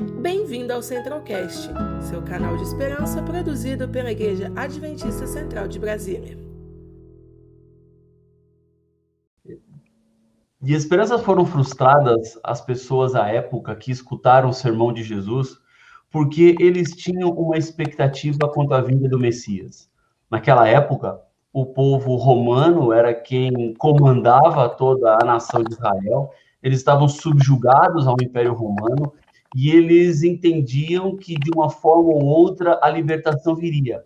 Bem-vindo ao Centralcast, seu canal de esperança produzido pela Igreja Adventista Central de Brasília. De esperanças foram frustradas as pessoas à época que escutaram o sermão de Jesus, porque eles tinham uma expectativa quanto à vinda do Messias. Naquela época, o povo romano era quem comandava toda a nação de Israel, eles estavam subjugados ao Império Romano e eles entendiam que de uma forma ou outra a libertação viria.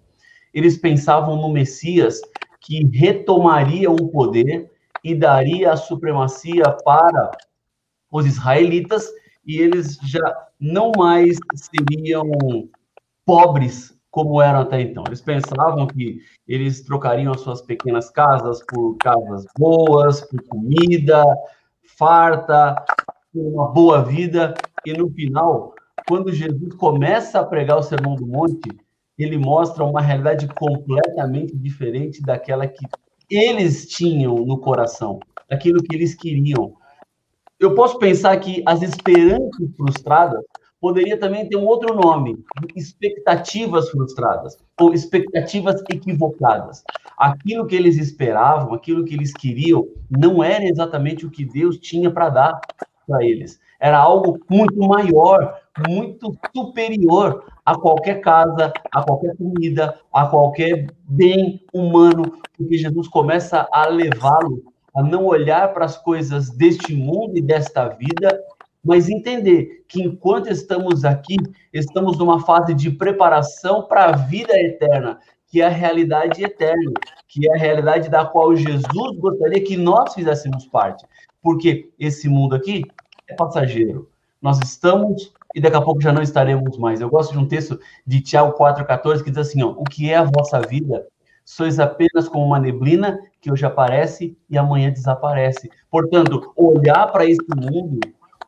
Eles pensavam no Messias que retomaria o poder e daria a supremacia para os israelitas e eles já não mais seriam pobres como eram até então. Eles pensavam que eles trocariam as suas pequenas casas por casas boas, por comida farta, uma boa vida, e no final, quando Jesus começa a pregar o Sermão do Monte, ele mostra uma realidade completamente diferente daquela que eles tinham no coração, daquilo que eles queriam. Eu posso pensar que as esperanças frustradas poderia também ter um outro nome, expectativas frustradas ou expectativas equivocadas. Aquilo que eles esperavam, aquilo que eles queriam, não era exatamente o que Deus tinha para dar para eles. Era algo muito maior, muito superior a qualquer casa, a qualquer comida, a qualquer bem humano, porque Jesus começa a levá-lo a não olhar para as coisas deste mundo e desta vida mas entender que enquanto estamos aqui, estamos numa fase de preparação para a vida eterna, que é a realidade eterna, que é a realidade da qual Jesus gostaria que nós fizéssemos parte. Porque esse mundo aqui é passageiro. Nós estamos e daqui a pouco já não estaremos mais. Eu gosto de um texto de Tiago 4,14 que diz assim: ó, O que é a vossa vida? Sois apenas como uma neblina que hoje aparece e amanhã desaparece. Portanto, olhar para esse mundo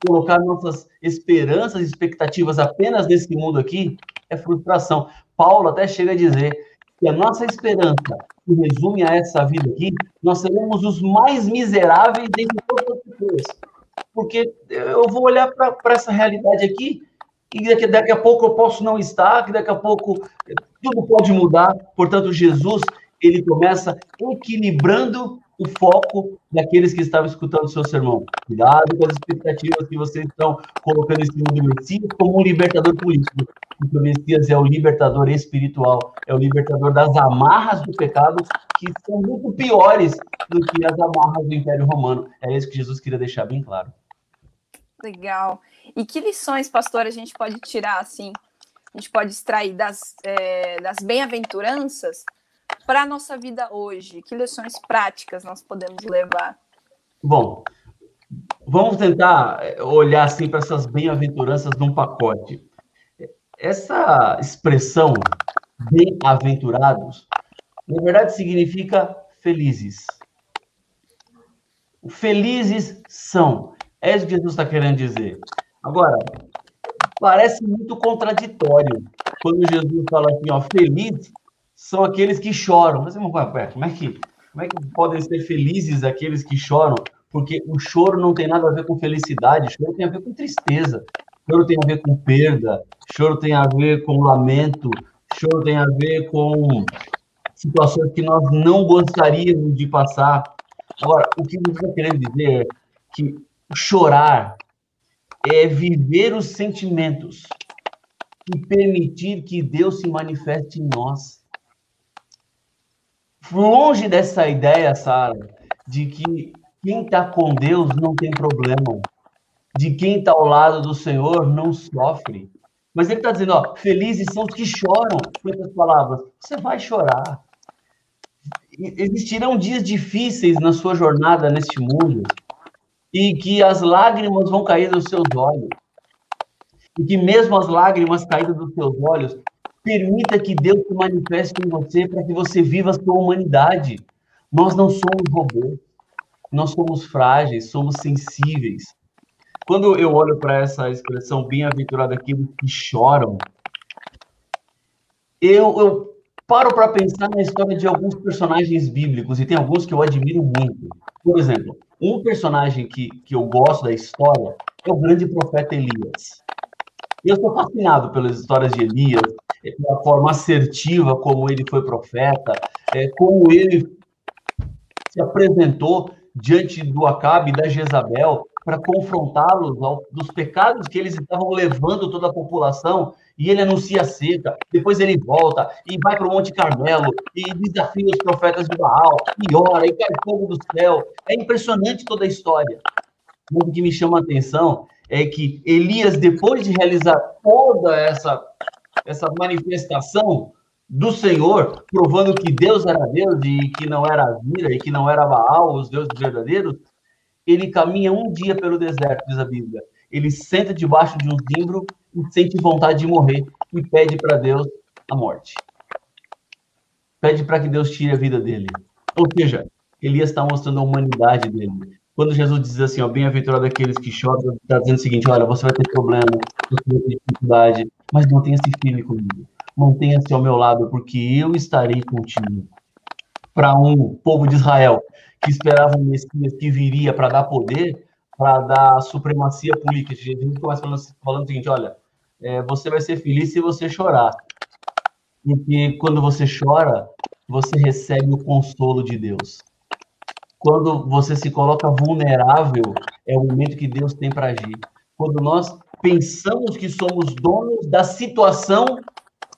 colocar nossas esperanças e expectativas apenas nesse mundo aqui é frustração. Paulo até chega a dizer que a nossa esperança se resume a essa vida aqui, nós seremos os mais miseráveis dentre todas as pessoas. Porque eu vou olhar para essa realidade aqui e daqui, daqui a pouco eu posso não estar, que daqui a pouco tudo pode mudar. Portanto, Jesus, ele começa equilibrando o foco daqueles que estavam escutando o seu sermão. Cuidado com as expectativas que vocês estão colocando em cima do Messias como um libertador político. Porque o Messias é o libertador espiritual, é o libertador das amarras do pecado, que são muito piores do que as amarras do Império Romano. É isso que Jesus queria deixar bem claro. Legal. E que lições, pastor, a gente pode tirar, assim, a gente pode extrair das, é, das bem-aventuranças para a nossa vida hoje? Que lições práticas nós podemos levar? Bom, vamos tentar eh, olhar assim para essas bem-aventuranças num pacote. Essa expressão bem-aventurados, na verdade significa felizes. Felizes são. É isso que Jesus está querendo dizer. Agora, parece muito contraditório quando Jesus fala assim, ó, feliz são aqueles que choram. Mas, irmão, como é que, como é que podem ser felizes aqueles que choram? Porque o choro não tem nada a ver com felicidade, choro tem a ver com tristeza, choro tem a ver com perda, choro tem a ver com lamento, choro tem a ver com situações que nós não gostaríamos de passar. Agora, o que você está querendo dizer é que chorar é viver os sentimentos e permitir que Deus se manifeste em nós longe dessa ideia, Sara, de que quem está com Deus não tem problema, de quem está ao lado do Senhor não sofre. Mas ele está dizendo, ó, felizes são os que choram, com essas palavras. Você vai chorar. Existirão dias difíceis na sua jornada neste mundo, e que as lágrimas vão cair dos seus olhos. E que mesmo as lágrimas caídas dos seus olhos Permita que Deus se manifeste em você para que você viva a sua humanidade. Nós não somos robôs. Nós somos frágeis, somos sensíveis. Quando eu olho para essa expressão bem-aventurado aqueles que choram, eu, eu paro para pensar na história de alguns personagens bíblicos, e tem alguns que eu admiro muito. Por exemplo, um personagem que, que eu gosto da história é o grande profeta Elias. Eu sou fascinado pelas histórias de Elias, pela forma assertiva como ele foi profeta, é, como ele se apresentou diante do Acabe e da Jezabel para confrontá-los dos pecados que eles estavam levando toda a população, e ele anuncia a seca, depois ele volta e vai para o Monte Carmelo e desafia os profetas de Baal, e ora, e cai fogo do céu. É impressionante toda a história. o que me chama a atenção é que Elias, depois de realizar toda essa, essa manifestação do Senhor, provando que Deus era Deus e que não era Vira e que não era Baal, os deuses verdadeiros, ele caminha um dia pelo deserto, diz a Bíblia. Ele senta debaixo de um zimbro e sente vontade de morrer e pede para Deus a morte. Pede para que Deus tire a vida dele. Ou seja, Elias está mostrando a humanidade dele. Quando Jesus diz assim, ó, bem-aventurado aqueles que choram, está dizendo o seguinte, olha, você vai ter problema, você vai ter dificuldade, mas mantenha-se firme comigo. Mantenha-se ao meu lado, porque eu estarei contigo. Para um povo de Israel que esperava um Messias que viria para dar poder, para dar supremacia política. Gente começa falando, falando o seguinte: olha, é, você vai ser feliz se você chorar. Porque quando você chora, você recebe o consolo de Deus. Quando você se coloca vulnerável, é o momento que Deus tem para agir. Quando nós pensamos que somos donos da situação,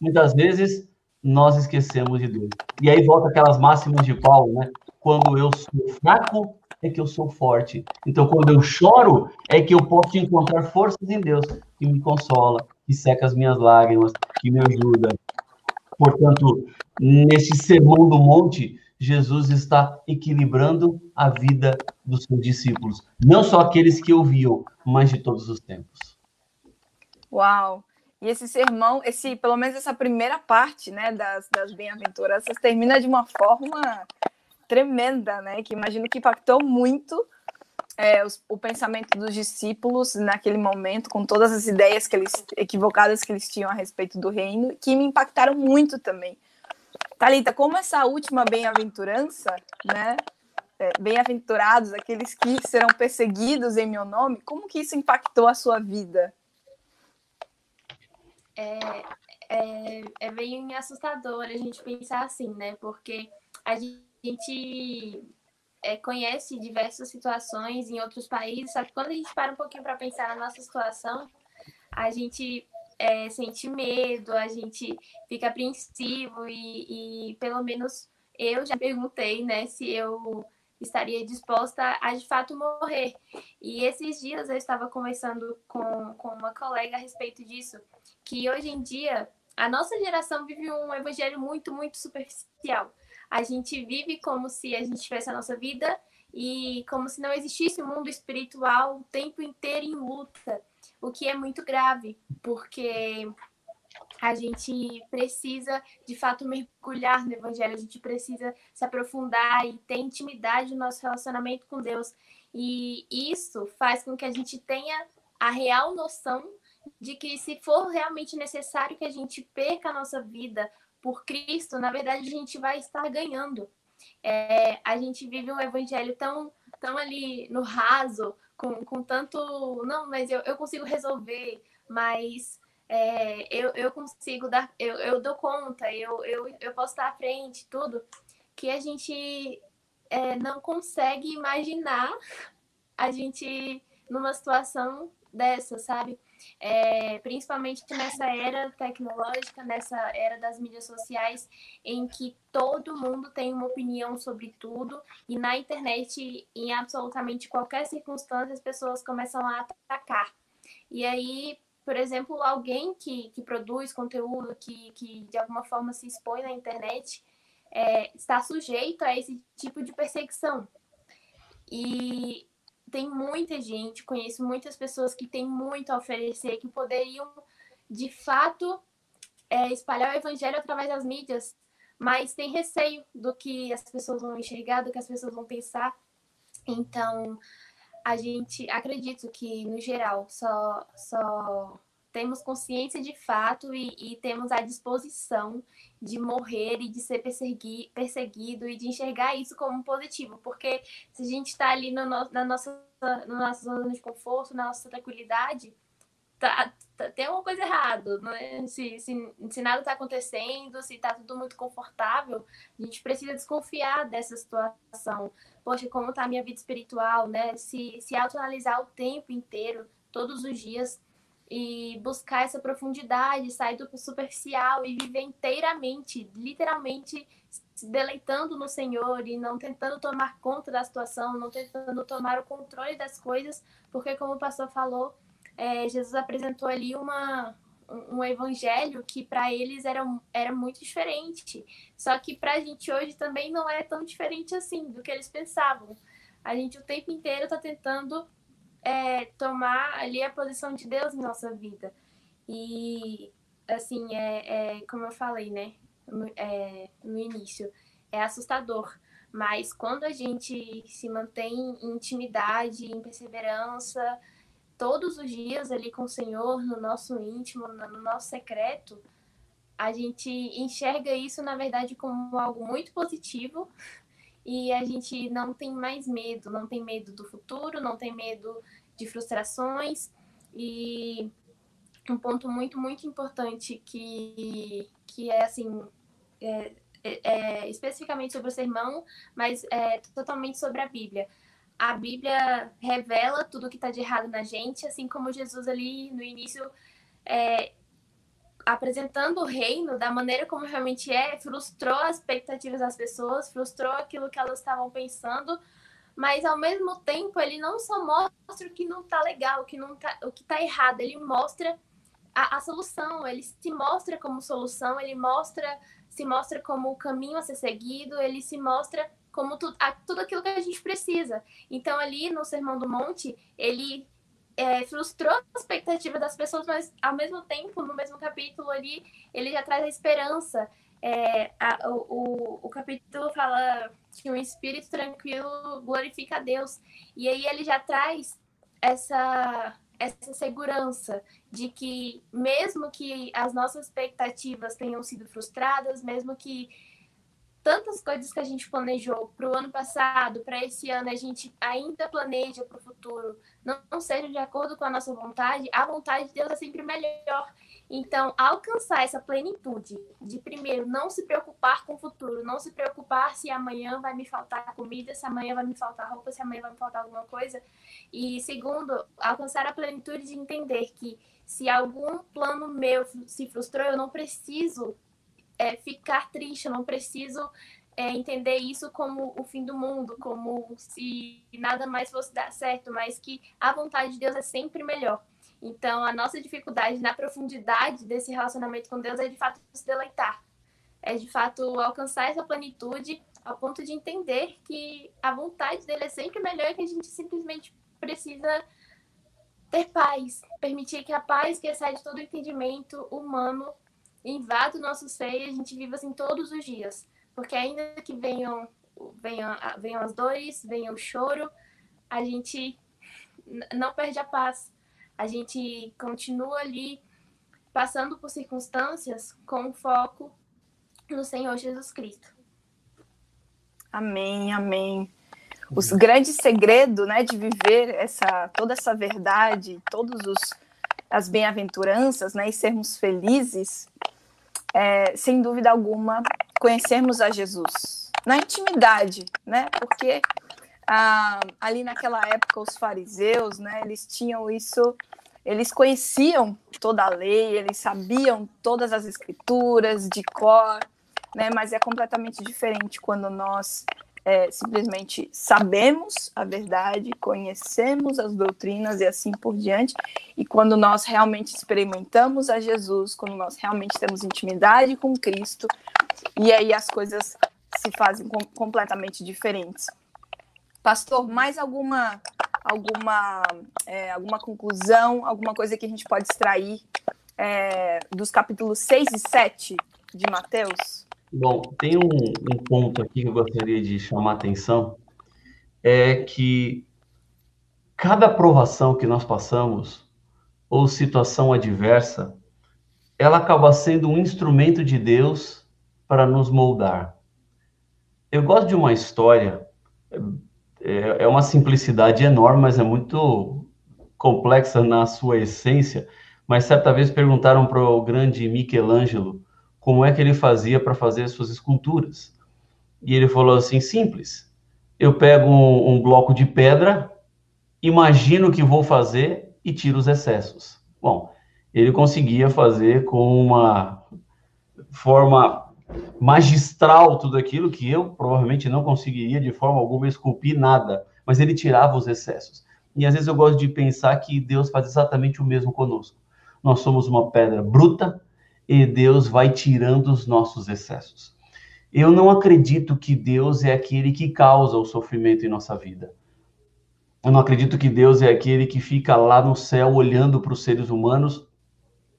muitas vezes nós esquecemos de Deus. E aí volta aquelas máximas de Paulo, né? Quando eu sou fraco, é que eu sou forte. Então, quando eu choro, é que eu posso encontrar forças em Deus que me consola, que seca as minhas lágrimas, que me ajuda. Portanto, nesse sermão do monte, Jesus está equilibrando a vida dos seus discípulos, não só aqueles que ouviam, mas de todos os tempos. Uau! E esse sermão, esse, pelo menos essa primeira parte, né, das, das bem-aventuranças, termina de uma forma tremenda, né? Que imagino que impactou muito é, os, o pensamento dos discípulos naquele momento, com todas as ideias que eles, equivocadas que eles tinham a respeito do reino, que me impactaram muito também. Talita, como essa última bem-aventurança, né? É, bem-aventurados aqueles que serão perseguidos em meu nome, como que isso impactou a sua vida? É, é, é bem assustador a gente pensar assim, né? Porque a gente é, conhece diversas situações em outros países, só que quando a gente para um pouquinho para pensar na nossa situação, a gente é, sente medo, a gente fica apreensivo e, e, pelo menos eu já perguntei, né, se eu estaria disposta a de fato morrer. E esses dias eu estava conversando com, com uma colega a respeito disso, que hoje em dia a nossa geração vive um evangelho muito, muito superficial a gente vive como se a gente tivesse a nossa vida e como se não existisse um mundo espiritual o tempo inteiro em luta, o que é muito grave, porque a gente precisa de fato mergulhar no evangelho, a gente precisa se aprofundar e ter intimidade no nosso relacionamento com Deus. E isso faz com que a gente tenha a real noção de que se for realmente necessário que a gente perca a nossa vida por Cristo, na verdade a gente vai estar ganhando. É, a gente vive um evangelho tão, tão ali no raso, com, com tanto. Não, mas eu, eu consigo resolver, mas é, eu, eu consigo dar. Eu, eu dou conta, eu, eu, eu posso estar à frente, tudo, que a gente é, não consegue imaginar a gente numa situação dessa, sabe? É, principalmente nessa era tecnológica, nessa era das mídias sociais, em que todo mundo tem uma opinião sobre tudo, e na internet, em absolutamente qualquer circunstância, as pessoas começam a atacar. E aí, por exemplo, alguém que, que produz conteúdo, que, que de alguma forma se expõe na internet, é, está sujeito a esse tipo de perseguição. E tem muita gente, conheço muitas pessoas que têm muito a oferecer, que poderiam, de fato, é, espalhar o evangelho através das mídias, mas tem receio do que as pessoas vão enxergar, do que as pessoas vão pensar. Então, a gente acredito que, no geral, só, só temos consciência de fato e, e, temos a disposição de morrer e de ser persegui, perseguido e de enxergar isso como positivo, porque se a gente está ali no, na nossa, na nossa zona de conforto, na nossa tranquilidade, tá, tá, tem alguma coisa errada, né? se, se, se nada está acontecendo, se está tudo muito confortável, a gente precisa desconfiar dessa situação. Poxa, como está a minha vida espiritual, né? Se, se autoanalisar o tempo inteiro, todos os dias, e buscar essa profundidade, sair do superficial e viver inteiramente, literalmente se deleitando no Senhor e não tentando tomar conta da situação, não tentando tomar o controle das coisas, porque como o pastor falou, é, Jesus apresentou ali uma, um evangelho que para eles era, era muito diferente. Só que para a gente hoje também não é tão diferente assim do que eles pensavam. A gente o tempo inteiro está tentando é, tomar ali a posição de Deus em nossa vida. E, assim, é, é como eu falei, né, é, no início, é assustador. Mas quando a gente se mantém em intimidade, em perseverança, todos os dias ali com o Senhor, no nosso íntimo, no nosso secreto, a gente enxerga isso, na verdade, como algo muito positivo, e a gente não tem mais medo, não tem medo do futuro, não tem medo de frustrações e um ponto muito, muito importante que, que é assim, é, é, é especificamente sobre o sermão, mas é totalmente sobre a Bíblia. A Bíblia revela tudo o que está de errado na gente, assim como Jesus ali no início é, apresentando o reino da maneira como realmente é, frustrou as expectativas das pessoas, frustrou aquilo que elas estavam pensando, mas ao mesmo tempo ele não só mostra o que não está legal, o que não tá, o que está errado, ele mostra a, a, solução, ele se mostra como solução, ele mostra se mostra como o caminho a ser seguido, ele se mostra como tu, a, tudo aquilo que a gente precisa. Então ali no Sermão do Monte ele é, frustrou a expectativa das pessoas, mas ao mesmo tempo, no mesmo capítulo ali, ele já traz a esperança. É, a, o, o capítulo fala que um espírito tranquilo glorifica a Deus. E aí ele já traz essa, essa segurança de que, mesmo que as nossas expectativas tenham sido frustradas, mesmo que tantas coisas que a gente planejou para o ano passado, para esse ano, a gente ainda planeja para o futuro, não, sejam de acordo com a nossa vontade, a vontade de Deus é sempre melhor. Então, alcançar essa plenitude de, primeiro, não se preocupar com o futuro, não se preocupar se amanhã vai me faltar comida, se amanhã vai me faltar roupa, se amanhã vai me faltar alguma coisa. E, segundo, alcançar a plenitude de entender que se algum plano meu se frustrou, eu não preciso é, ficar triste, eu não preciso é, entender isso como o fim do mundo, como se nada mais fosse dar certo, mas que a vontade de Deus é sempre melhor. Então, a nossa dificuldade na profundidade desse relacionamento com Deus é de fato se deleitar, é de fato alcançar essa plenitude ao ponto de entender que a vontade dele é sempre melhor e que a gente simplesmente precisa ter paz, permitir que a paz que excede todo o entendimento humano invada o nosso ser e a gente viva assim todos os dias. Porque ainda que venham, venham, venham as dores, venham o choro, a gente não perde a paz. A gente continua ali passando por circunstâncias com foco no Senhor Jesus Cristo. Amém, amém. O grande segredo, né, de viver essa toda essa verdade, todos os as bem-aventuranças, né, e sermos felizes, é, sem dúvida alguma, conhecermos a Jesus na intimidade, né? Porque ah, ali naquela época os fariseus, né? Eles tinham isso, eles conheciam toda a lei, eles sabiam todas as escrituras de cor, né? Mas é completamente diferente quando nós é, simplesmente sabemos a verdade, conhecemos as doutrinas e assim por diante. E quando nós realmente experimentamos a Jesus, quando nós realmente temos intimidade com Cristo, e aí as coisas se fazem com, completamente diferentes. Pastor, mais alguma alguma é, alguma conclusão, alguma coisa que a gente pode extrair é, dos capítulos 6 e 7 de Mateus? Bom, tem um, um, ponto aqui que eu gostaria de chamar a atenção, é que cada provação que nós passamos, ou situação adversa, ela acaba sendo um instrumento de Deus para nos moldar. Eu gosto de uma história, é, é uma simplicidade enorme, mas é muito complexa na sua essência, mas certa vez perguntaram para o grande Michelangelo como é que ele fazia para fazer as suas esculturas. E ele falou assim: simples. Eu pego um, um bloco de pedra, imagino o que vou fazer e tiro os excessos. Bom, ele conseguia fazer com uma forma magistral tudo aquilo que eu provavelmente não conseguiria de forma alguma esculpir nada, mas ele tirava os excessos. E às vezes eu gosto de pensar que Deus faz exatamente o mesmo conosco. Nós somos uma pedra bruta e Deus vai tirando os nossos excessos. Eu não acredito que Deus é aquele que causa o sofrimento em nossa vida. Eu não acredito que Deus é aquele que fica lá no céu olhando para os seres humanos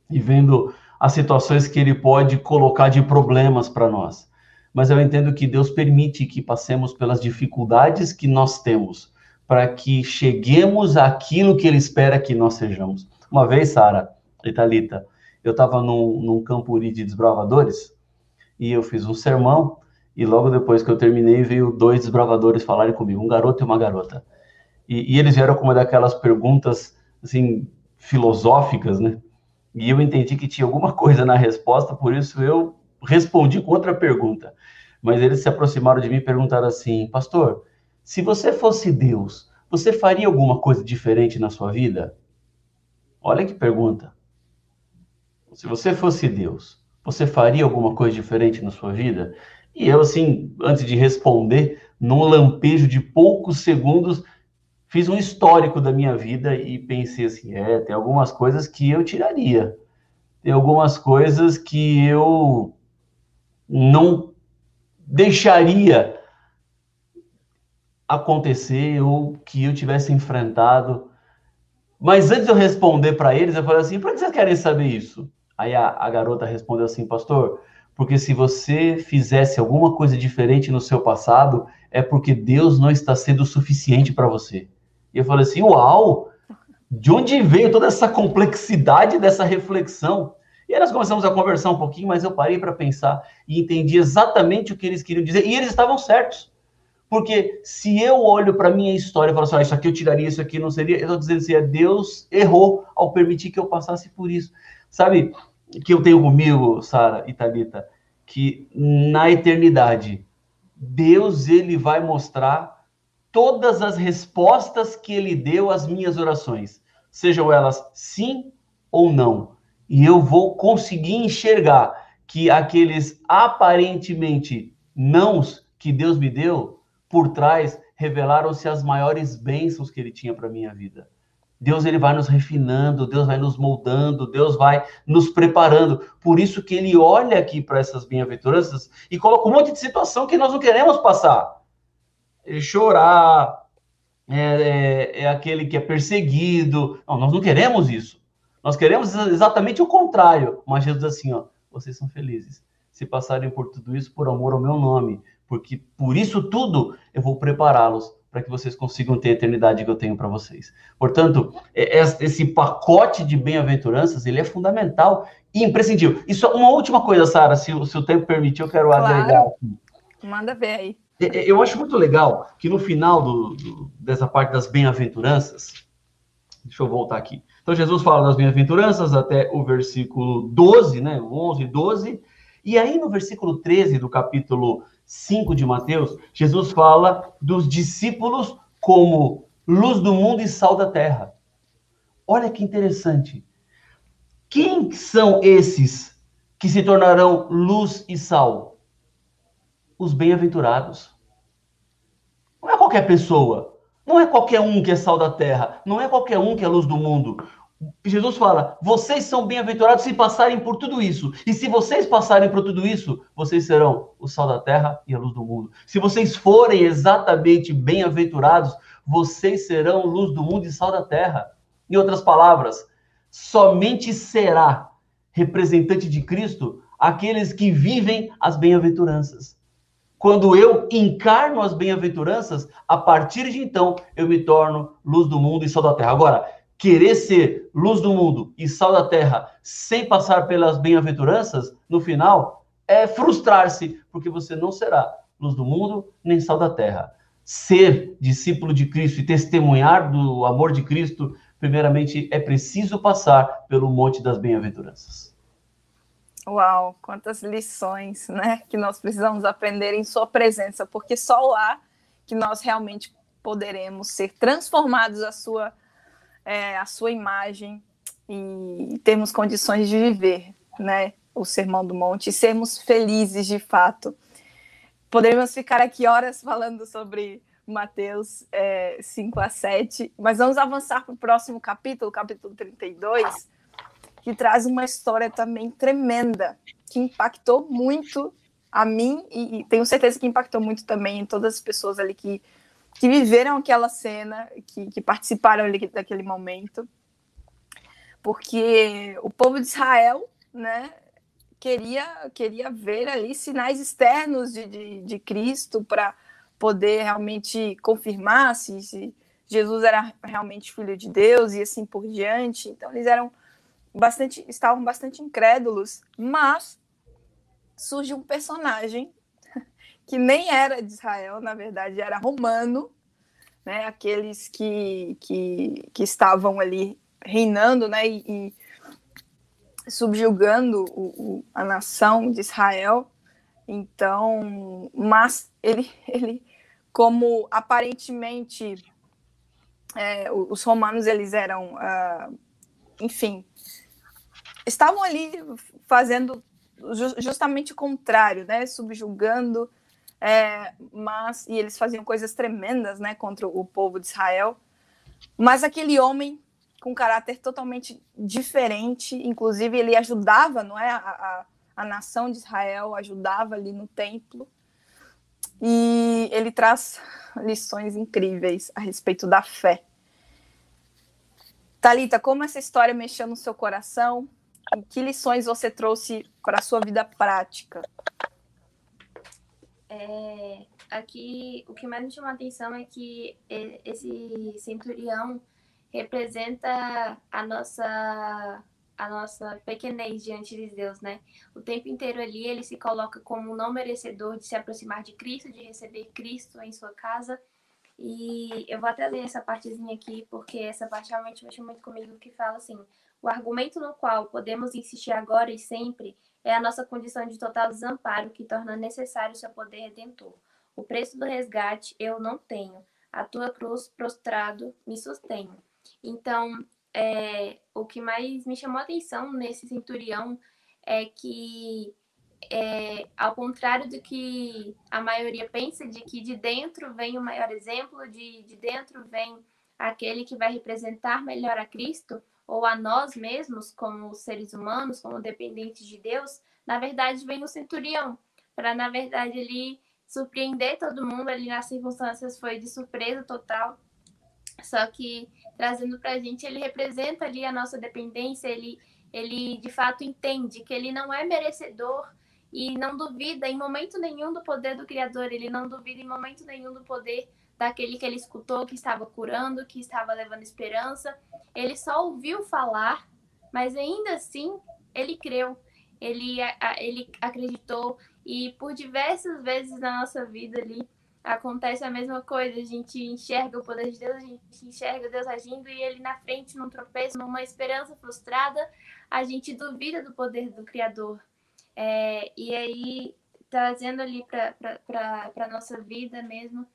e vendo as situações que ele pode colocar de problemas para nós. Mas eu entendo que Deus permite que passemos pelas dificuldades que nós temos, para que cheguemos àquilo que ele espera que nós sejamos. Uma vez, Sara e Thalita, eu estava num, num campuri de desbravadores e eu fiz um sermão e logo depois que eu terminei veio dois desbravadores falarem comigo, um garoto e uma garota. E, e eles vieram com uma daquelas perguntas assim filosóficas, né? E eu entendi que tinha alguma coisa na resposta, por isso eu respondi com outra pergunta. Mas eles se aproximaram de mim e perguntaram assim: Pastor, se você fosse Deus, você faria alguma coisa diferente na sua vida? Olha que pergunta. Se você fosse Deus, você faria alguma coisa diferente na sua vida? E eu, assim, antes de responder, num lampejo de poucos segundos, fiz um histórico da minha vida e pensei assim, é, tem algumas coisas que eu tiraria. Tem algumas coisas que eu não deixaria acontecer ou que eu tivesse enfrentado. Mas antes de eu responder para eles, eu falei assim: por que vocês querem saber isso? Aí a, a garota respondeu assim, pastor, porque se você fizesse alguma coisa diferente no seu passado, é porque Deus não está sendo suficiente para você. E eu falei assim: uau! De onde veio toda essa complexidade dessa reflexão? E aí nós começamos a conversar um pouquinho, mas eu parei para pensar e entendi exatamente o que eles queriam dizer. E eles estavam certos. Porque se eu olho para minha história e falo assim, ah, isso aqui eu tiraria, isso aqui não seria, eu estou dizendo assim, é Deus errou ao permitir que eu passasse por isso. Sabe, que eu tenho comigo, Sara e Thalita, que na eternidade, Deus ele vai mostrar todas as respostas que ele deu às minhas orações, sejam elas sim ou não. E eu vou conseguir enxergar que aqueles aparentemente nãos que Deus me deu, por trás revelaram-se as maiores bênçãos que ele tinha para minha vida. Deus ele vai nos refinando, Deus vai nos moldando, Deus vai nos preparando. Por isso que ele olha aqui para essas bem-aventuranças e coloca um monte de situação que nós não queremos passar chorar, é, é, é, aquele que é perseguido. Não, nós não queremos isso. Nós queremos exatamente o contrário. Mas Jesus diz assim, ó, vocês são felizes se passarem por tudo isso por amor ao meu nome, porque por isso tudo eu vou prepará-los para que vocês consigam ter a eternidade que eu tenho para vocês. Portanto, é, é, esse pacote de bem-aventuranças, ele é fundamental e imprescindível. Isso uma última coisa, Sara, se, se, o tempo permitir, eu quero claro. agregar. Manda ver aí. É, é, eu acho muito legal que no final do, do, dessa parte das bem-aventuranças, deixa eu voltar aqui. Então, Jesus fala das bem-aventuranças até o versículo 12, né? 11 e 12. E aí, no versículo 13 do capítulo 5 de Mateus, Jesus fala dos discípulos como luz do mundo e sal da terra. Olha que interessante. Quem são esses que se tornarão luz e sal? os bem-aventurados. Não é qualquer pessoa. Não é qualquer um que é sal da terra. Não é qualquer um que é luz do mundo. Jesus fala: vocês são bem-aventurados se passarem por tudo isso. E se vocês passarem por tudo isso, vocês serão o sal da terra e a luz do mundo. Se vocês forem exatamente bem-aventurados, vocês serão luz do mundo e sal da terra. Em outras palavras, somente será representante de Cristo aqueles que vivem as bem-aventuranças. Quando eu encarno as bem-aventuranças, a partir de então eu me torno luz do mundo e sal da terra. Agora, querer ser luz do mundo e sal da terra sem passar pelas bem-aventuranças, no final, é frustrar-se, porque você não será luz do mundo nem sal da terra. Ser discípulo de Cristo e testemunhar do amor de Cristo primeiramente é preciso passar pelo Monte das Bem-aventuranças. Uau, quantas lições, né, que nós precisamos aprender em sua presença, porque só lá que nós realmente poderemos ser transformados à sua, é, à sua imagem e termos condições de viver, né, o Sermão do Monte e sermos felizes de fato. Poderíamos ficar aqui horas falando sobre Mateus é, 5 a 7, mas vamos avançar para o próximo capítulo, capítulo 32, que traz uma história também tremenda, que impactou muito a mim e, e, tenho certeza que impactou muito também em todas as pessoas ali que, que viveram aquela cena, que, que participaram ali daquele momento, porque o povo de Israel, né, queria queria ver ali sinais externos de, de, de Cristo para poder realmente confirmar se, se Jesus era realmente filho de Deus e assim por diante. Então eles eram bastante, estavam bastante incrédulos, mas surge um personagem que nem era de Israel, na verdade era romano, né? Aqueles que, que, que estavam ali reinando, né? E, e subjugando o, o, a nação de Israel. Então, mas ele, ele como aparentemente é, os romanos eles eram, uh, enfim, estavam ali fazendo justamente o contrário, né? Subjugando, é, mas e eles faziam coisas tremendas, né? Contra o povo de Israel. Mas aquele homem com caráter totalmente diferente, inclusive ele ajudava, não é, a, a, a nação de Israel, ajudava ali no templo. E ele traz lições incríveis a respeito da fé. Talita, como essa história mexeu no seu coração? E que lições você trouxe para a sua vida prática? É, aqui, o que mais me chamou a atenção é que esse centurião representa a nossa a nossa pequenez diante de Deus, né? O tempo inteiro ali ele se coloca como não merecedor de se aproximar de Cristo, de receber Cristo em sua casa. E eu vou até ler essa partezinha aqui, porque essa parte realmente mexe muito comigo, que fala assim: o argumento no qual podemos insistir agora e sempre é a nossa condição de total desamparo que torna necessário seu poder redentor. O preço do resgate eu não tenho. A tua cruz prostrado me sustém. Então, é, o que mais me chamou a atenção nesse centurião é que, é, ao contrário do que a maioria pensa, de que de dentro vem o maior exemplo, de, de dentro vem aquele que vai representar melhor a Cristo, ou a nós mesmos, como seres humanos, como dependentes de Deus, na verdade vem o centurião, para, na verdade, ele surpreender todo mundo ali nas circunstâncias, foi de surpresa total. Só que trazendo para a gente, ele representa ali a nossa dependência, ele, ele de fato entende que ele não é merecedor e não duvida em momento nenhum do poder do Criador, ele não duvida em momento nenhum do poder daquele que ele escutou, que estava curando, que estava levando esperança. Ele só ouviu falar, mas ainda assim ele creu, ele, ele acreditou e por diversas vezes na nossa vida ali acontece a mesma coisa. A gente enxerga o poder de Deus, a gente enxerga Deus agindo e ele na frente, num tropeço, numa esperança frustrada, a gente duvida do poder do Criador. É, e aí, trazendo ali para a nossa vida mesmo,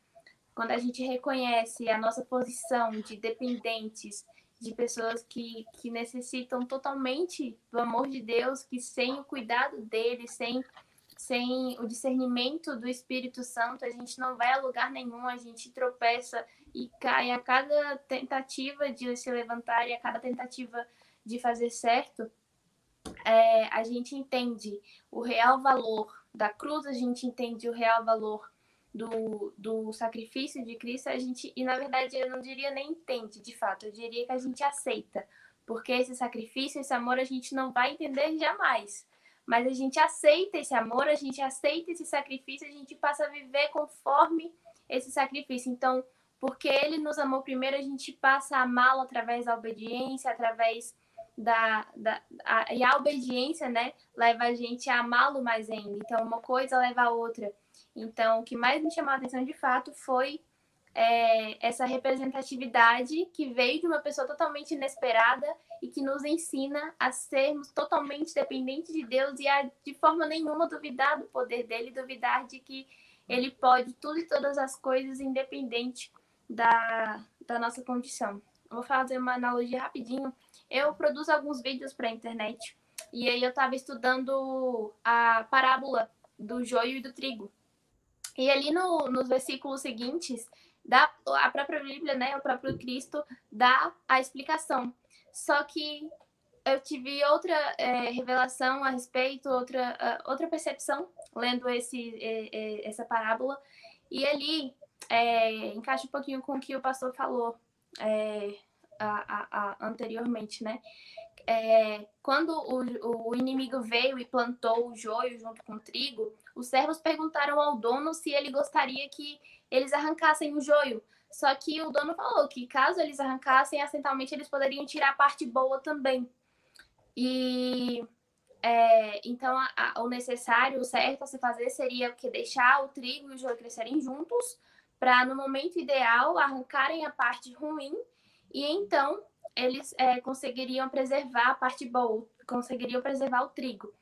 quando a gente reconhece a nossa posição de dependentes, de pessoas que, que necessitam totalmente do amor de Deus, que sem o cuidado dele, sem sem o discernimento do Espírito Santo, a gente não vai a lugar nenhum, a gente tropeça e cai a cada tentativa de se levantar e a cada tentativa de fazer certo, é, a gente entende o real valor da cruz, a gente entende o real valor do, do sacrifício de Cristo, a gente, e na verdade eu não diria nem entende de fato, eu diria que a gente aceita, porque esse sacrifício, esse amor a gente não vai entender jamais mas a gente aceita esse amor, a gente aceita esse sacrifício, a gente passa a viver conforme esse sacrifício. Então, porque ele nos amou primeiro, a gente passa a amá-lo através da obediência, através da, da a, e a obediência, né, leva a gente a amá-lo mais ainda. Então, uma coisa leva a outra. Então, o que mais me chamou a atenção de fato foi é, essa representatividade que veio de uma pessoa totalmente inesperada e que nos ensina a sermos totalmente dependentes de Deus e a de forma nenhuma duvidar do poder dele, duvidar de que ele pode tudo e todas as coisas independente da, da nossa condição. Vou fazer uma analogia rapidinho. Eu produzo alguns vídeos para a internet e aí eu estava estudando a parábola do joio e do trigo. E ali no, nos versículos seguintes, dá, a própria Bíblia, né, o próprio Cristo, dá a explicação. Só que eu tive outra é, revelação a respeito, outra, uh, outra percepção, lendo esse, é, é, essa parábola. E ali é, encaixa um pouquinho com o que o pastor falou é, a, a, anteriormente, né? É, quando o, o inimigo veio e plantou o joio junto com o trigo, os servos perguntaram ao dono se ele gostaria que eles arrancassem o joio. Só que o dono falou que caso eles arrancassem, acidentalmente eles poderiam tirar a parte boa também. E é, então a, a, o necessário, o certo a se fazer seria que deixar o trigo e o joio crescerem juntos, para no momento ideal arrancarem a parte ruim e então eles é, conseguiriam preservar a parte boa, conseguiriam preservar o trigo.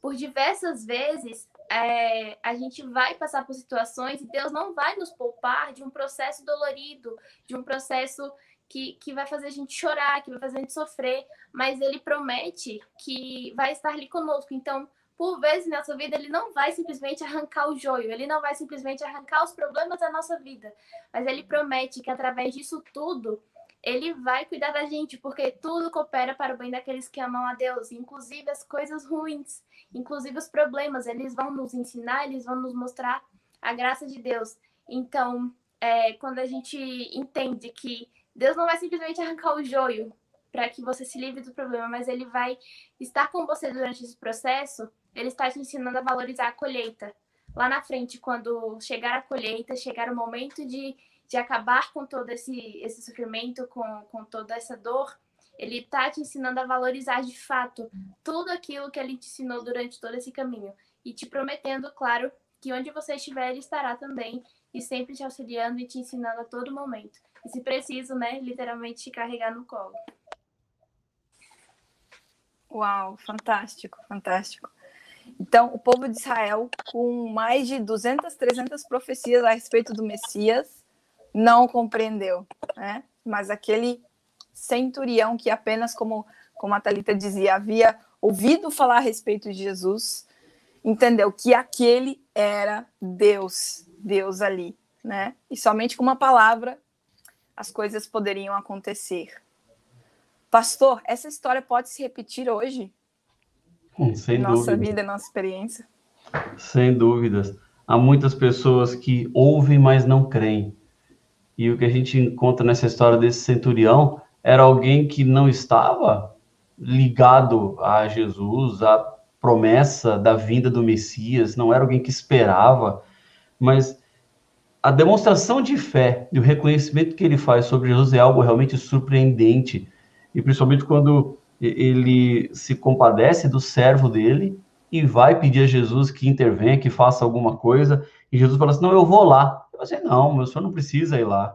Por diversas vezes, é, a gente vai passar por situações e Deus não vai nos poupar de um processo dolorido, de um processo que, que vai fazer a gente chorar, que vai fazer a gente sofrer, mas Ele promete que vai estar ali conosco. Então, por vezes na nossa vida, Ele não vai simplesmente arrancar o joio, Ele não vai simplesmente arrancar os problemas da nossa vida, mas Ele promete que através disso tudo, ele vai cuidar da gente, porque tudo coopera para o bem daqueles que amam a Deus, inclusive as coisas ruins, inclusive os problemas. Eles vão nos ensinar, eles vão nos mostrar a graça de Deus. Então, é, quando a gente entende que Deus não vai simplesmente arrancar o joio para que você se livre do problema, mas Ele vai estar com você durante esse processo, Ele está te ensinando a valorizar a colheita. Lá na frente, quando chegar a colheita, chegar o momento de de acabar com todo esse, esse sofrimento, com, com toda essa dor, ele está te ensinando a valorizar de fato tudo aquilo que ele te ensinou durante todo esse caminho. E te prometendo, claro, que onde você estiver, ele estará também, e sempre te auxiliando e te ensinando a todo momento. E se preciso, né, literalmente te carregar no colo. Uau, fantástico, fantástico. Então, o povo de Israel, com mais de 200, 300 profecias a respeito do Messias, não compreendeu, né? Mas aquele centurião que apenas, como, como a Thalita dizia, havia ouvido falar a respeito de Jesus, entendeu que aquele era Deus, Deus ali, né? E somente com uma palavra as coisas poderiam acontecer. Pastor, essa história pode se repetir hoje? Hum, sem nossa dúvida. vida, nossa experiência. Sem dúvidas. Há muitas pessoas que ouvem, mas não creem. E o que a gente encontra nessa história desse centurião era alguém que não estava ligado a Jesus, à promessa da vinda do Messias, não era alguém que esperava, mas a demonstração de fé e o reconhecimento que ele faz sobre Jesus é algo realmente surpreendente, e principalmente quando ele se compadece do servo dele e vai pedir a Jesus que intervenha, que faça alguma coisa, e Jesus fala assim: Não, eu vou lá. Eu falei, não, meu senhor não precisa ir lá.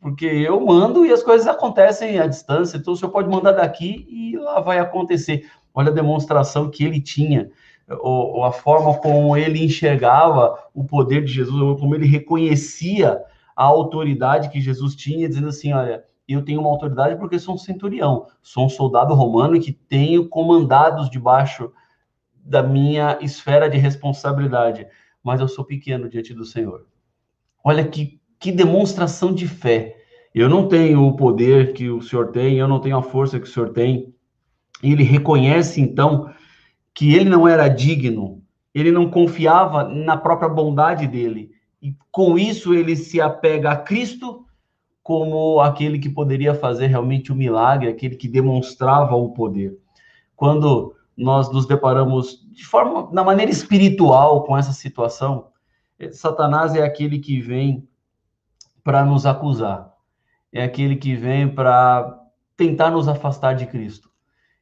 Porque eu mando e as coisas acontecem à distância, então o senhor pode mandar daqui e lá vai acontecer. Olha a demonstração que ele tinha, ou, ou a forma como ele enxergava o poder de Jesus, ou como ele reconhecia a autoridade que Jesus tinha, dizendo assim: olha, eu tenho uma autoridade porque sou um centurião, sou um soldado romano e que tenho comandados debaixo da minha esfera de responsabilidade, mas eu sou pequeno diante do Senhor. Olha que, que demonstração de fé. Eu não tenho o poder que o senhor tem, eu não tenho a força que o senhor tem. Ele reconhece, então, que ele não era digno, ele não confiava na própria bondade dele. E com isso ele se apega a Cristo como aquele que poderia fazer realmente o milagre, aquele que demonstrava o poder. Quando nós nos deparamos de forma, na maneira espiritual com essa situação, Satanás é aquele que vem para nos acusar, é aquele que vem para tentar nos afastar de Cristo,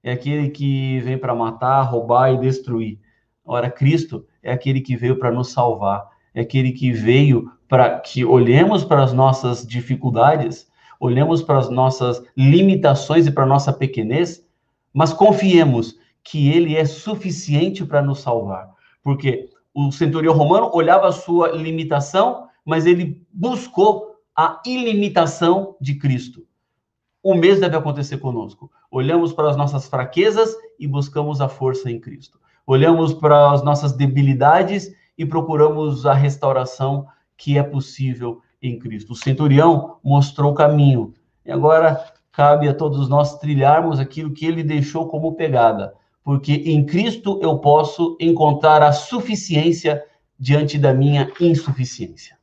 é aquele que vem para matar, roubar e destruir. Ora, Cristo é aquele que veio para nos salvar, é aquele que veio para que olhemos para as nossas dificuldades, olhemos para as nossas limitações e para a nossa pequenez, mas confiemos que ele é suficiente para nos salvar. Porque o centurião romano olhava a sua limitação, mas ele buscou a ilimitação de Cristo. O mesmo deve acontecer conosco. Olhamos para as nossas fraquezas e buscamos a força em Cristo. Olhamos para as nossas debilidades e procuramos a restauração que é possível em Cristo. O centurião mostrou o caminho. E agora cabe a todos nós trilharmos aquilo que ele deixou como pegada, porque em Cristo eu posso encontrar a suficiência diante da minha insuficiência.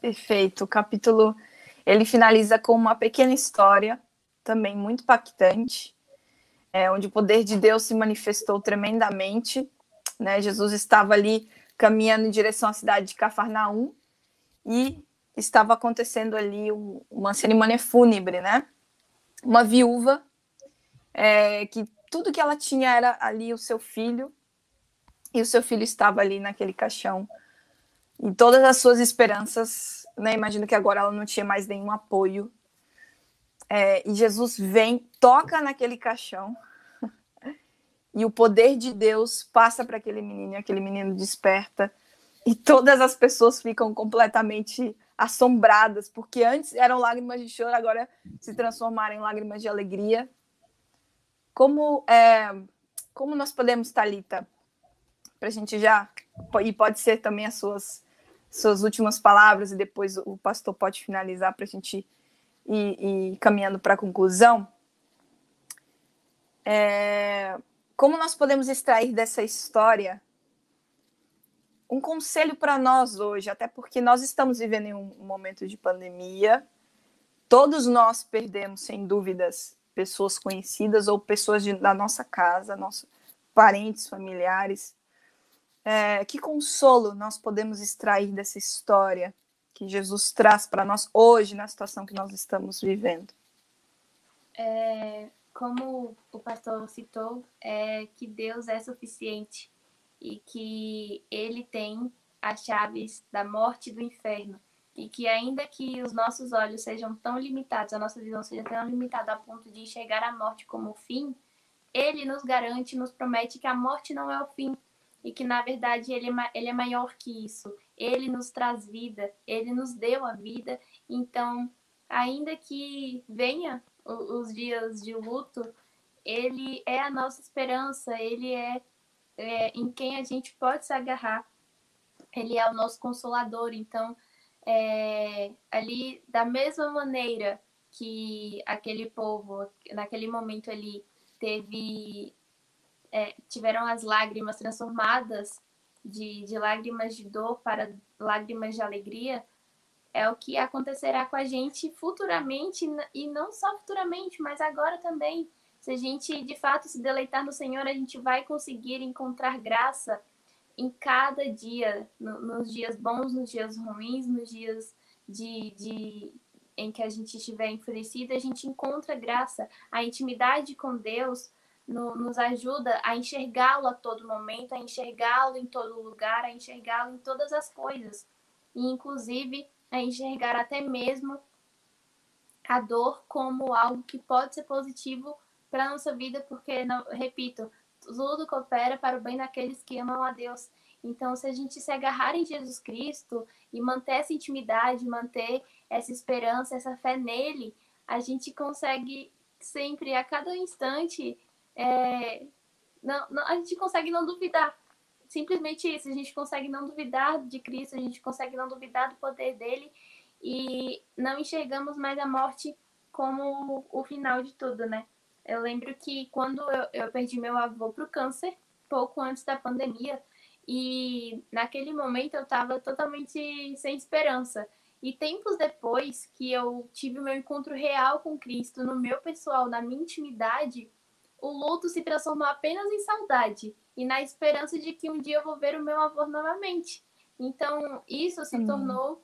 Perfeito. O capítulo ele finaliza com uma pequena história, também muito impactante, é, onde o poder de Deus se manifestou tremendamente. Né? Jesus estava ali caminhando em direção à cidade de Cafarnaum e estava acontecendo ali um, uma cerimônia fúnebre, né? Uma viúva é, que tudo que ela tinha era ali o seu filho e o seu filho estava ali naquele caixão e todas as suas esperanças, né? Imagino que agora ela não tinha mais nenhum apoio. É, e Jesus vem, toca naquele caixão e o poder de Deus passa para aquele menino, e aquele menino desperta e todas as pessoas ficam completamente assombradas, porque antes eram lágrimas de choro, agora se transformaram em lágrimas de alegria. Como é, como nós podemos, Talita, para a gente já e pode ser também as suas suas últimas palavras e depois o pastor pode finalizar para a gente ir, caminhando para a conclusão. É, como nós podemos extrair dessa história um conselho para nós hoje, até porque nós estamos vivendo em um momento de pandemia. Todos nós perdemos, sem dúvidas, pessoas conhecidas ou pessoas de, da nossa casa, nossos parentes, familiares. É, que consolo nós podemos extrair dessa história que Jesus traz para nós hoje, na situação que nós estamos vivendo? É, como o pastor citou, é que Deus é suficiente e que ele tem as chaves da morte e do inferno. E que ainda que os nossos olhos sejam tão limitados, a nossa visão seja tão limitada a ponto de enxergar a morte como o fim, ele nos garante, nos promete que a morte não é o fim e que na verdade ele é, ele é maior que isso. Ele nos traz vida, ele nos deu a vida. Então, ainda que venha os dias de luto, ele é a nossa esperança, ele é, é, em quem a gente pode se agarrar, ele é o nosso consolador. Então, é, ali, da mesma maneira que aquele povo, naquele momento ali, teve, é, tiveram as lágrimas transformadas de, de lágrimas de dor para lágrimas de alegria, é o que acontecerá com a gente futuramente, e não só futuramente, mas agora também. Se a gente de fato se deleitar no Senhor, a gente vai conseguir encontrar graça em cada dia, no, nos dias bons, nos dias ruins, nos dias de, de em que a gente estiver enfurecido, a gente encontra graça. A intimidade com Deus no, nos ajuda a enxergá-lo a todo momento, a enxergá-lo em todo lugar, a enxergá-lo em todas as coisas. E, inclusive, a enxergar até mesmo a dor como algo que pode ser positivo para a nossa vida, porque, não, repito, tudo coopera para o bem daqueles que amam a Deus. Então, se a gente se agarrar em Jesus Cristo e manter essa intimidade, manter essa esperança, essa fé nele, a gente consegue sempre, a cada instante, é, não, não, a gente consegue não duvidar simplesmente isso, a gente consegue não duvidar de Cristo, a gente consegue não duvidar do poder dele e não enxergamos mais a morte como o final de tudo, né? Eu lembro que quando eu, eu perdi meu avô para o câncer, pouco antes da pandemia, e naquele momento eu estava totalmente sem esperança. E tempos depois que eu tive o meu encontro real com Cristo, no meu pessoal, na minha intimidade, o luto se transformou apenas em saudade e na esperança de que um dia eu vou ver o meu avô novamente. Então, isso se tornou,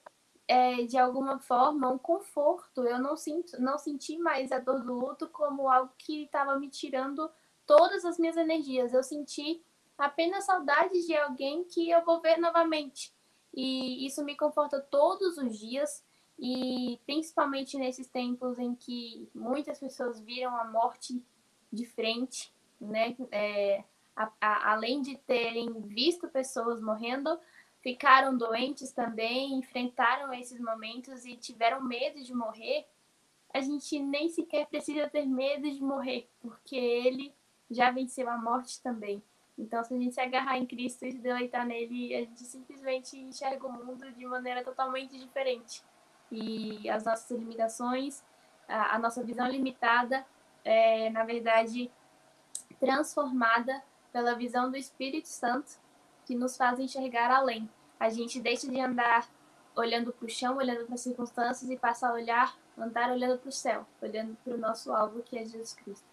é, de alguma forma, um conforto. Eu não, sinto, não senti mais a dor do luto como algo que estava me tirando todas as minhas energias. Eu senti apenas saudades de alguém que eu vou ver novamente. E isso me conforta todos os dias, e principalmente nesses tempos em que muitas pessoas viram a morte de frente, né? É, a, a, além de terem visto pessoas morrendo, ficaram doentes também, enfrentaram esses momentos e tiveram medo de morrer. A gente nem sequer precisa ter medo de morrer, porque ele já venceu a morte também. Então, se a gente se agarrar em Cristo e se deleitar nele, a gente simplesmente enxerga o mundo de maneira totalmente diferente. E as nossas limitações, a, nossa visão limitada, é, na verdade, transformada pela visão do Espírito Santo, que nos faz enxergar além. A gente deixa de andar olhando para o chão, olhando para as circunstâncias e passa a olhar, andar olhando para o céu, olhando para o nosso alvo, que é Jesus Cristo.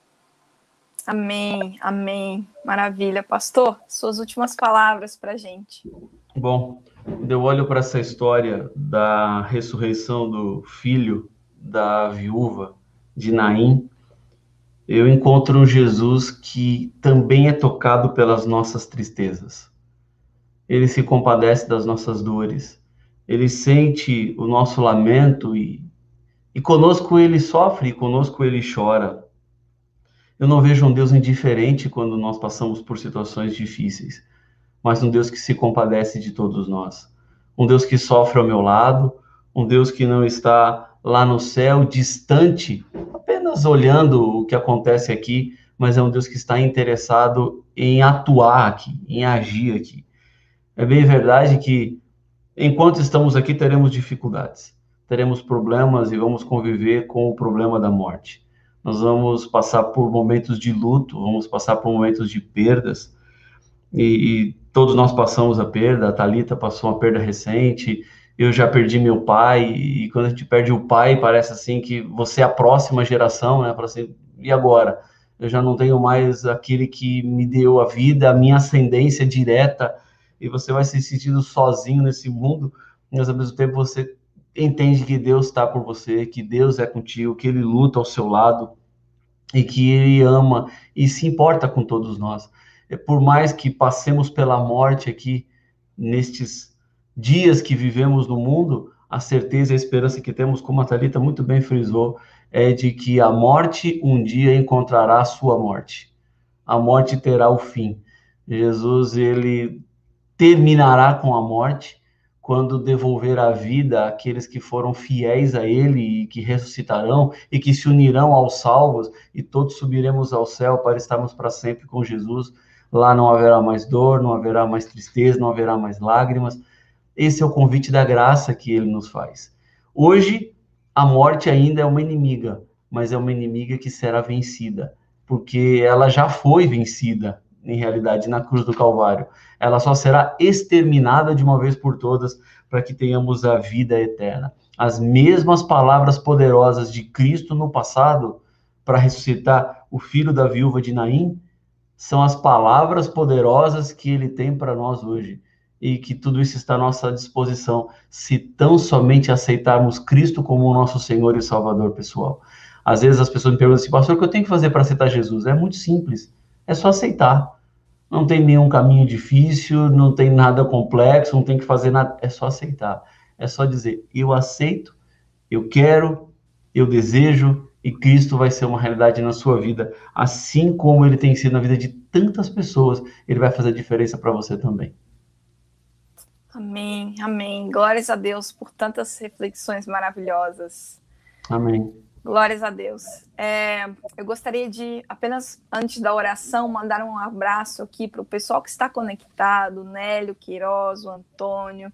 Amém, amém. Maravilha. Pastor, suas últimas palavras para a gente. Bom, quando eu olho para essa história da ressurreição do filho da viúva de Naim, eu encontro um Jesus que também é tocado pelas nossas tristezas. Ele se compadece das nossas dores. Ele sente o nosso lamento e, e conosco ele sofre conosco ele chora. Eu não vejo um Deus indiferente quando nós passamos por situações difíceis, mas um Deus que se compadece de todos nós. Um Deus que sofre ao meu lado, um Deus que não está lá no céu, distante, apenas olhando o que acontece aqui, mas é um Deus que está interessado em atuar aqui, em agir aqui. É bem verdade que enquanto estamos aqui teremos dificuldades, teremos problemas e vamos conviver com o problema da morte. Nós vamos passar por momentos de luto, vamos passar por momentos de perdas, e, e todos nós passamos a perda. A Talita passou uma perda recente, eu já perdi meu pai, e quando a gente perde o pai, parece assim que você é a próxima geração, né? Para assim, e agora? Eu já não tenho mais aquele que me deu a vida, a minha ascendência direta, e você vai se sentindo sozinho nesse mundo, mas ao mesmo tempo você entende que Deus está por você, que Deus é contigo, que Ele luta ao seu lado e que Ele ama e se importa com todos nós. Por mais que passemos pela morte aqui nestes dias que vivemos no mundo, a certeza e a esperança que temos, como a Thalita muito bem frisou, é de que a morte um dia encontrará a sua morte. A morte terá o fim. Jesus, ele terminará com a morte quando devolver a vida àqueles que foram fiéis a ele e que ressuscitarão e que se unirão aos salvos e todos subiremos ao céu para estarmos para sempre com Jesus. Lá não haverá mais dor, não haverá mais tristeza, não haverá mais lágrimas, esse é o convite da graça que ele nos faz. Hoje, a morte ainda é uma inimiga, mas é uma inimiga que será vencida, porque ela já foi vencida, em realidade, na cruz do Calvário. Ela só será exterminada de uma vez por todas para que tenhamos a vida eterna. As mesmas palavras poderosas de Cristo no passado para ressuscitar o filho da viúva de Naim são as palavras poderosas que ele tem para nós hoje e que tudo isso está à nossa disposição, se tão somente aceitarmos Cristo como o nosso Senhor e Salvador pessoal. Às vezes as pessoas me perguntam assim, pastor, o que eu tenho que fazer para aceitar Jesus? É muito simples, é só aceitar. Não tem nenhum caminho difícil, não tem nada complexo, não tem que fazer nada, é só aceitar. É só dizer, eu aceito, eu quero, eu desejo, e Cristo vai ser uma realidade na sua vida, assim como ele tem sido na vida de tantas pessoas, ele vai fazer diferença para você também. Amém, amém. Glórias a Deus por tantas reflexões maravilhosas. Amém. Glórias a Deus. É, eu gostaria de, apenas antes da oração, mandar um abraço aqui para o pessoal que está conectado, Nélio Queiroz, o Antônio,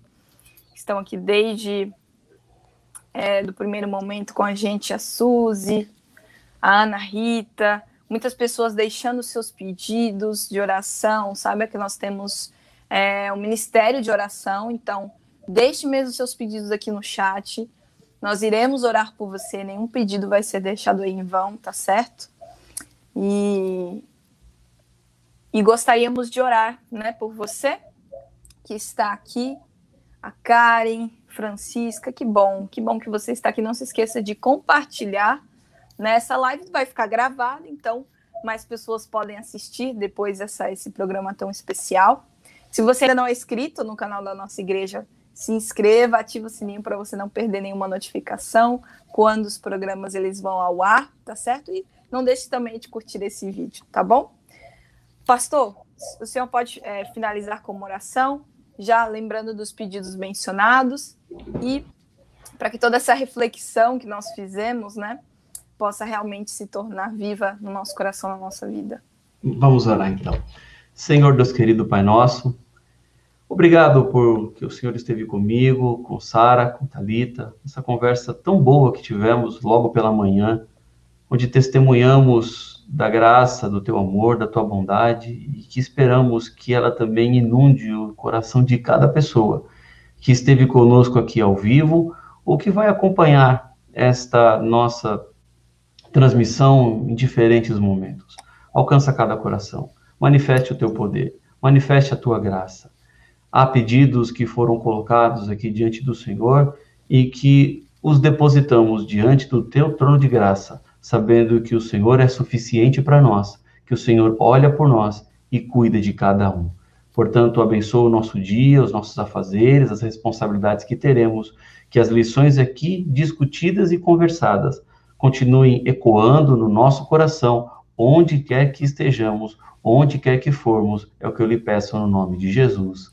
que estão aqui desde é, do primeiro momento com a gente, a Suzy, a Ana Rita, muitas pessoas deixando seus pedidos de oração, sabe que nós temos é, um ministério de oração. Então, deixe mesmo seus pedidos aqui no chat. Nós iremos orar por você. Nenhum pedido vai ser deixado aí em vão, tá certo? E, e gostaríamos de orar, né, por você que está aqui, a Karen, Francisca, que bom, que bom que você está aqui. Não se esqueça de compartilhar. Né? Essa live vai ficar gravada, então mais pessoas podem assistir depois dessa, esse programa tão especial. Se você ainda não é inscrito no canal da nossa igreja, se inscreva, ative o sininho para você não perder nenhuma notificação quando os programas eles vão ao ar, tá certo? E não deixe também de curtir esse vídeo, tá bom? Pastor, o senhor pode é, finalizar com uma oração, já lembrando dos pedidos mencionados e para que toda essa reflexão que nós fizemos, né, possa realmente se tornar viva no nosso coração, na nossa vida. Vamos orar então. Senhor Deus querido Pai nosso, obrigado por que o Senhor esteve comigo, com Sara, com Talita, essa conversa tão boa que tivemos logo pela manhã, onde testemunhamos da graça, do teu amor, da tua bondade e que esperamos que ela também inunde o coração de cada pessoa que esteve conosco aqui ao vivo ou que vai acompanhar esta nossa transmissão em diferentes momentos. Alcança cada coração. Manifeste o teu poder. Manifeste a tua graça. Há pedidos que foram colocados aqui diante do Senhor e que os depositamos diante do teu trono de graça, sabendo que o Senhor é suficiente para nós, que o Senhor olha por nós e cuida de cada um. Portanto, abençoa o nosso dia, os nossos afazeres, as responsabilidades que teremos, que as lições aqui discutidas e conversadas continuem ecoando no nosso coração, onde quer que estejamos, onde quer que formos, é o que eu lhe peço no nome de Jesus.